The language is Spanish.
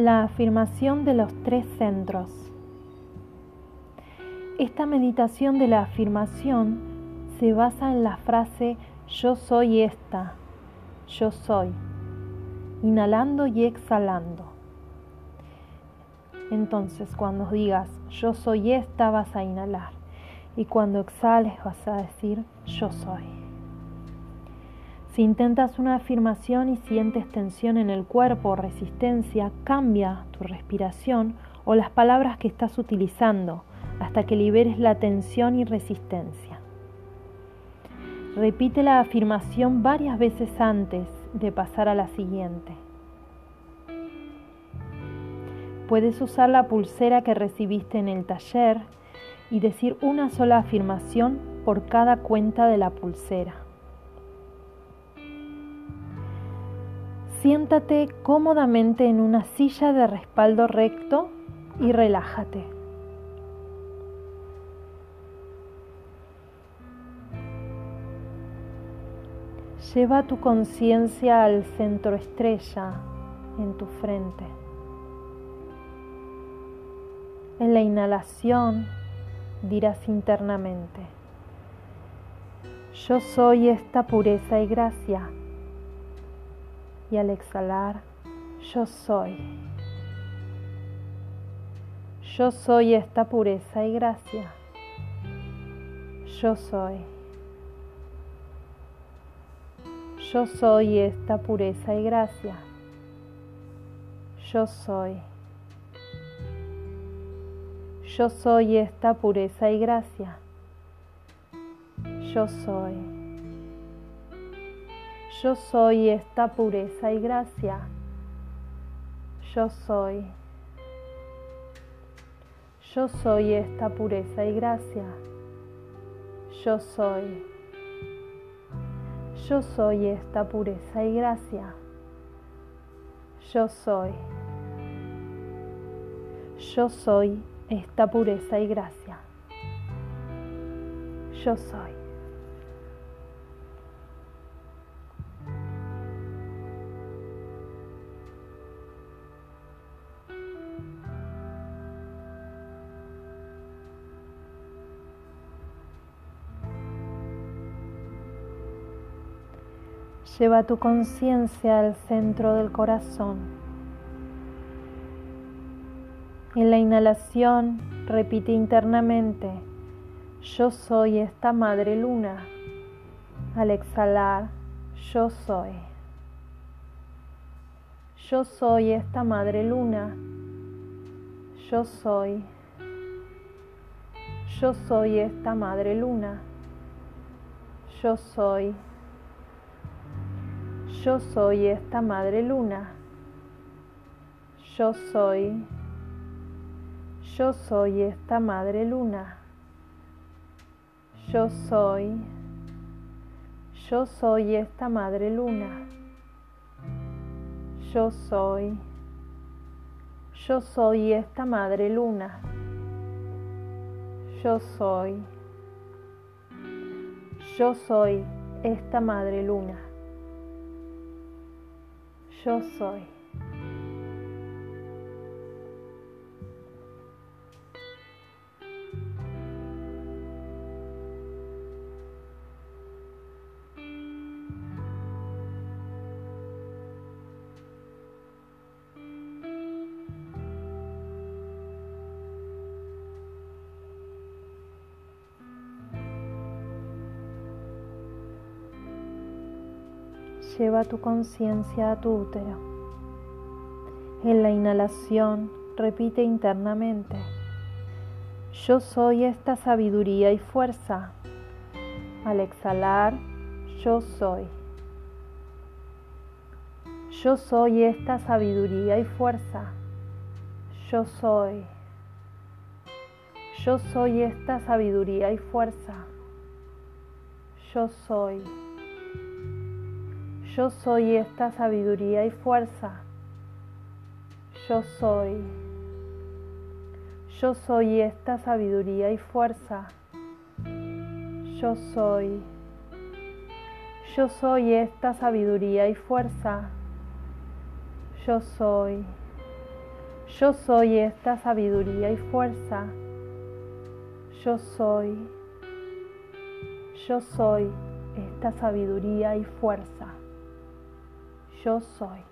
La afirmación de los tres centros. Esta meditación de la afirmación se basa en la frase yo soy esta, yo soy, inhalando y exhalando. Entonces cuando digas yo soy esta vas a inhalar y cuando exhales vas a decir yo soy. Si intentas una afirmación y sientes tensión en el cuerpo o resistencia, cambia tu respiración o las palabras que estás utilizando hasta que liberes la tensión y resistencia. Repite la afirmación varias veces antes de pasar a la siguiente. Puedes usar la pulsera que recibiste en el taller y decir una sola afirmación por cada cuenta de la pulsera. Siéntate cómodamente en una silla de respaldo recto y relájate. Lleva tu conciencia al centro estrella en tu frente. En la inhalación dirás internamente, yo soy esta pureza y gracia y al exhalar, yo soy. Yo soy esta pureza y gracia. Yo soy. Yo soy esta pureza y gracia. Yo soy. Yo soy esta pureza y gracia. Yo soy. Yo soy esta pureza y gracia. Yo soy. Yo soy esta pureza y gracia. Yo soy. Yo soy esta pureza y gracia. Yo soy. Yo soy esta pureza y gracia. Yo soy. Lleva tu conciencia al centro del corazón. En la inhalación repite internamente, yo soy esta madre luna. Al exhalar, yo soy. Yo soy esta madre luna. Yo soy. Yo soy esta madre luna. Yo soy. Yo soy esta madre luna. Yo soy. Yo soy esta madre luna. Yo soy. Yo soy esta madre luna. Yo soy. Yo soy esta madre luna. Yo soy. Yo soy esta madre luna yo soy. Lleva tu conciencia a tu útero. En la inhalación repite internamente, yo soy esta sabiduría y fuerza. Al exhalar, yo soy. Yo soy esta sabiduría y fuerza. Yo soy. Yo soy esta sabiduría y fuerza. Yo soy. Yo soy esta sabiduría y fuerza. Yo soy. Yo soy esta sabiduría y fuerza. Yo soy. Yo soy esta sabiduría y fuerza. Yo soy. Yo soy esta sabiduría y fuerza. Yo soy. Yo soy esta sabiduría y fuerza. Yo soy.